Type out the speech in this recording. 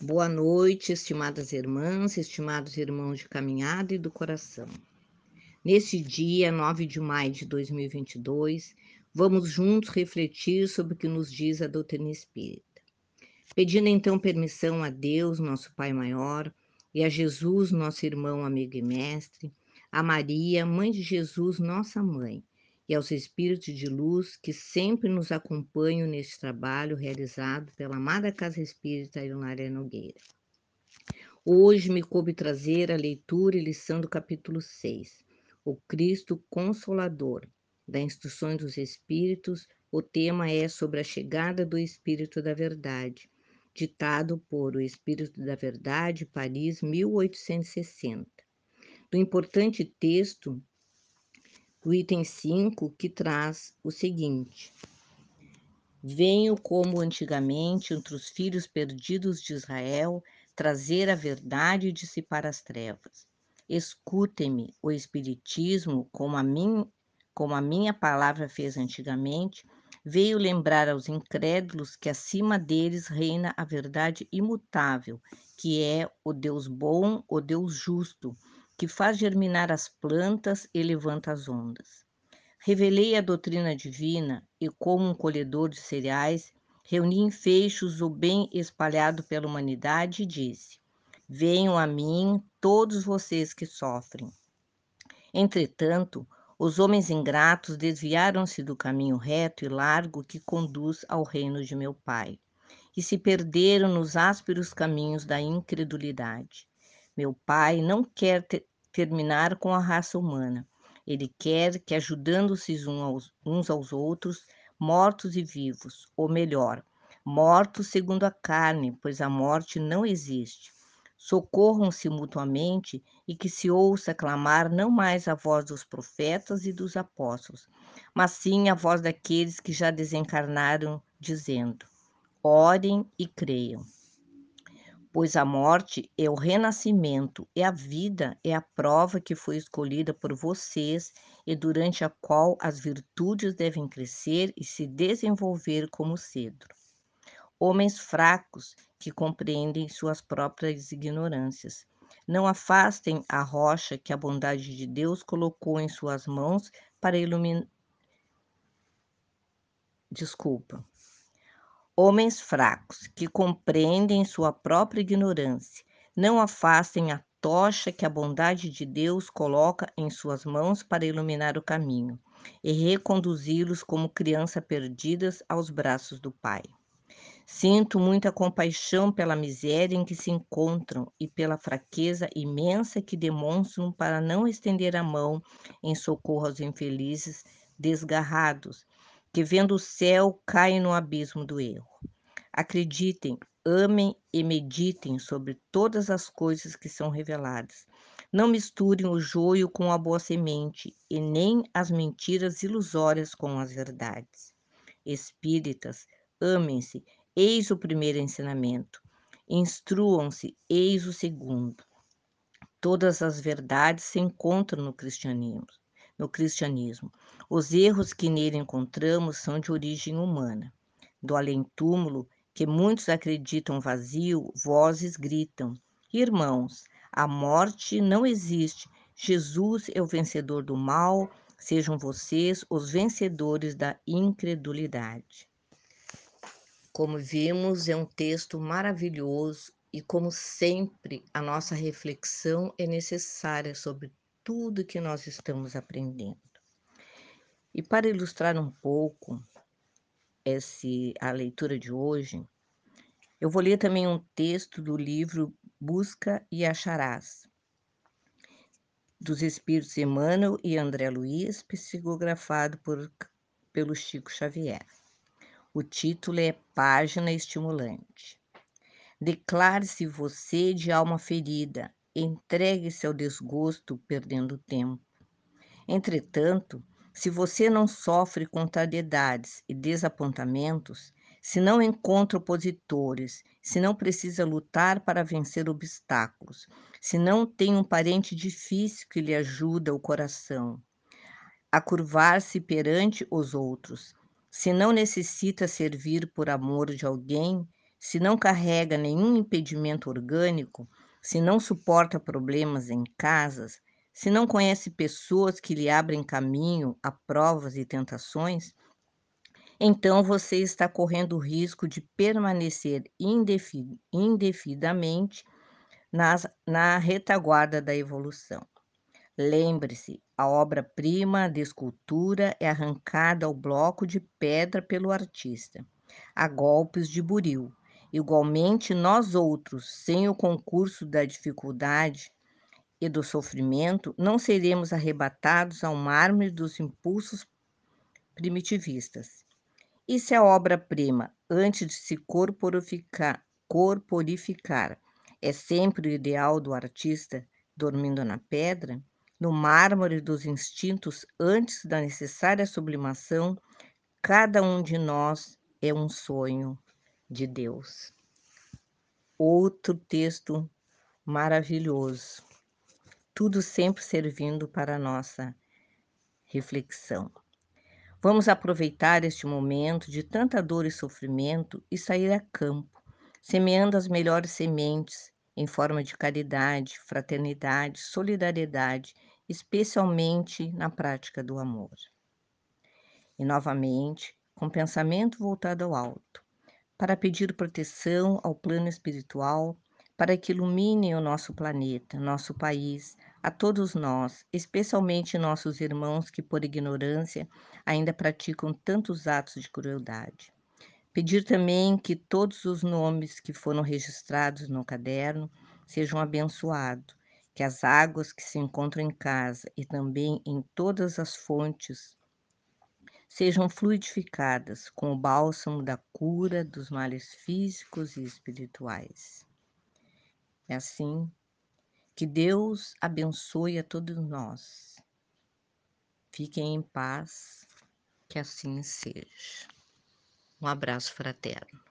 Boa noite, estimadas irmãs, estimados irmãos de caminhada e do coração. Neste dia, 9 de maio de 2022, vamos juntos refletir sobre o que nos diz a doutrina espírita. Pedindo então permissão a Deus, nosso Pai maior, e a Jesus, nosso irmão, amigo e mestre, a Maria, mãe de Jesus, nossa mãe, e aos espíritos de luz que sempre nos acompanham neste trabalho realizado pela amada Casa Espírita Ilunária Nogueira. Hoje me coube trazer a leitura e lição do capítulo 6, O Cristo Consolador, da Instruções dos Espíritos. O tema é sobre a chegada do Espírito da Verdade, ditado por O Espírito da Verdade, Paris, 1860. Do importante texto do item 5, que traz o seguinte: Venho como antigamente entre os filhos perdidos de Israel trazer a verdade e dissipar as trevas. Escutem-me, o Espiritismo, como a, mim, como a minha palavra fez antigamente, veio lembrar aos incrédulos que acima deles reina a verdade imutável, que é o Deus bom, o Deus justo, que faz germinar as plantas e levanta as ondas. Revelei a doutrina divina e, como um colhedor de cereais, reuni em feixes o bem espalhado pela humanidade e disse: Venham a mim todos vocês que sofrem. Entretanto, os homens ingratos desviaram-se do caminho reto e largo que conduz ao reino de meu Pai, e se perderam nos ásperos caminhos da incredulidade. Meu Pai não quer ter, terminar com a raça humana. Ele quer que, ajudando-se uns aos outros, mortos e vivos, ou melhor, mortos segundo a carne, pois a morte não existe. Socorram-se mutuamente e que se ouça clamar não mais a voz dos profetas e dos apóstolos, mas sim a voz daqueles que já desencarnaram, dizendo: Orem e creiam pois a morte é o renascimento e a vida é a prova que foi escolhida por vocês e durante a qual as virtudes devem crescer e se desenvolver como cedro. Homens fracos que compreendem suas próprias ignorâncias. Não afastem a rocha que a bondade de Deus colocou em suas mãos para iluminar. Desculpa Homens fracos, que compreendem sua própria ignorância, não afastem a tocha que a bondade de Deus coloca em suas mãos para iluminar o caminho e reconduzi-los como crianças perdidas aos braços do Pai. Sinto muita compaixão pela miséria em que se encontram e pela fraqueza imensa que demonstram para não estender a mão em socorro aos infelizes desgarrados que vendo o céu caem no abismo do erro. Acreditem, amem e meditem sobre todas as coisas que são reveladas. Não misturem o joio com a boa semente e nem as mentiras ilusórias com as verdades. Espíritas, amem-se, eis o primeiro ensinamento. Instruam-se, eis o segundo. Todas as verdades se encontram no cristianismo no cristianismo. Os erros que nele encontramos são de origem humana. Do além-túmulo, que muitos acreditam vazio, vozes gritam: Irmãos, a morte não existe. Jesus é o vencedor do mal, sejam vocês os vencedores da incredulidade. Como vimos, é um texto maravilhoso e, como sempre, a nossa reflexão é necessária sobre tudo que nós estamos aprendendo. E para ilustrar um pouco esse, a leitura de hoje, eu vou ler também um texto do livro Busca e Acharás, dos Espíritos Emmanuel e André Luiz, psicografado por, pelo Chico Xavier. O título é Página Estimulante. Declare-se você de alma ferida, entregue-se ao desgosto perdendo tempo. Entretanto, se você não sofre contrariedades e desapontamentos, se não encontra opositores, se não precisa lutar para vencer obstáculos, se não tem um parente difícil que lhe ajuda o coração a curvar-se perante os outros, se não necessita servir por amor de alguém, se não carrega nenhum impedimento orgânico, se não suporta problemas em casas, se não conhece pessoas que lhe abrem caminho a provas e tentações, então você está correndo o risco de permanecer indefinidamente nas, na retaguarda da evolução. Lembre-se, a obra-prima de escultura é arrancada ao bloco de pedra pelo artista, a golpes de buril. Igualmente, nós outros, sem o concurso da dificuldade e do sofrimento, não seremos arrebatados ao mármore dos impulsos primitivistas. E se a obra-prima, antes de se corporificar, corporificar, é sempre o ideal do artista dormindo na pedra, no mármore dos instintos antes da necessária sublimação, cada um de nós é um sonho de Deus. Outro texto maravilhoso, tudo sempre servindo para a nossa reflexão. Vamos aproveitar este momento de tanta dor e sofrimento e sair a campo, semeando as melhores sementes em forma de caridade, fraternidade, solidariedade, especialmente na prática do amor. E novamente, com pensamento voltado ao alto, para pedir proteção ao plano espiritual, para que ilumine o nosso planeta, nosso país, a todos nós, especialmente nossos irmãos que, por ignorância, ainda praticam tantos atos de crueldade. Pedir também que todos os nomes que foram registrados no caderno sejam abençoados, que as águas que se encontram em casa e também em todas as fontes sejam fluidificadas com o bálsamo da cura dos males físicos e espirituais. É assim que Deus abençoe a todos nós. Fiquem em paz, que assim seja. Um abraço fraterno.